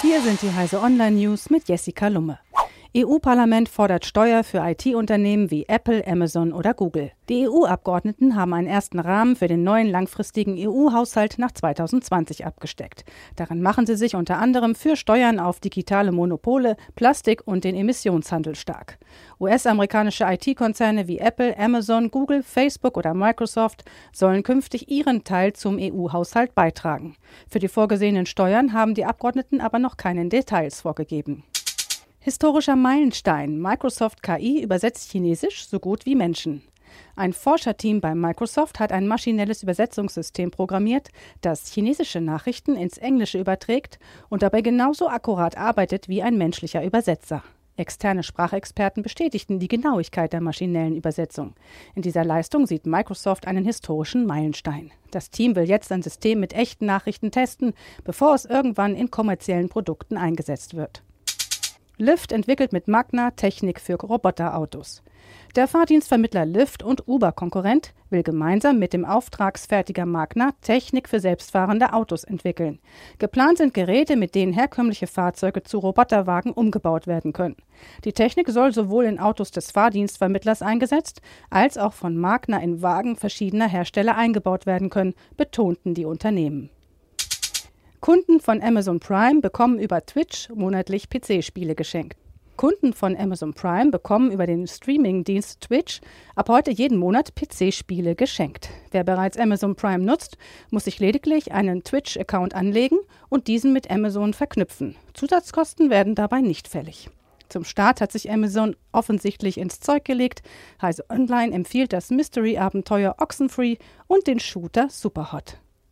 Hier sind die Heise Online News mit Jessica Lumme. EU-Parlament fordert Steuer für IT-Unternehmen wie Apple, Amazon oder Google. Die EU-Abgeordneten haben einen ersten Rahmen für den neuen langfristigen EU-Haushalt nach 2020 abgesteckt. Darin machen sie sich unter anderem für Steuern auf digitale Monopole, Plastik und den Emissionshandel stark. US-amerikanische IT-Konzerne wie Apple, Amazon, Google, Facebook oder Microsoft sollen künftig ihren Teil zum EU-Haushalt beitragen. Für die vorgesehenen Steuern haben die Abgeordneten aber noch keinen Details vorgegeben. Historischer Meilenstein. Microsoft KI übersetzt Chinesisch so gut wie Menschen. Ein Forscherteam bei Microsoft hat ein maschinelles Übersetzungssystem programmiert, das chinesische Nachrichten ins Englische überträgt und dabei genauso akkurat arbeitet wie ein menschlicher Übersetzer. Externe Sprachexperten bestätigten die Genauigkeit der maschinellen Übersetzung. In dieser Leistung sieht Microsoft einen historischen Meilenstein. Das Team will jetzt ein System mit echten Nachrichten testen, bevor es irgendwann in kommerziellen Produkten eingesetzt wird. Lyft entwickelt mit Magna Technik für Roboterautos. Der Fahrdienstvermittler Lyft und Uber-Konkurrent will gemeinsam mit dem Auftragsfertiger Magna Technik für selbstfahrende Autos entwickeln. Geplant sind Geräte, mit denen herkömmliche Fahrzeuge zu Roboterwagen umgebaut werden können. Die Technik soll sowohl in Autos des Fahrdienstvermittlers eingesetzt, als auch von Magna in Wagen verschiedener Hersteller eingebaut werden können, betonten die Unternehmen. Kunden von Amazon Prime bekommen über Twitch monatlich PC-Spiele geschenkt. Kunden von Amazon Prime bekommen über den Streaming-Dienst Twitch ab heute jeden Monat PC-Spiele geschenkt. Wer bereits Amazon Prime nutzt, muss sich lediglich einen Twitch-Account anlegen und diesen mit Amazon verknüpfen. Zusatzkosten werden dabei nicht fällig. Zum Start hat sich Amazon offensichtlich ins Zeug gelegt. Heise Online empfiehlt das Mystery-Abenteuer Oxenfree und den Shooter Superhot.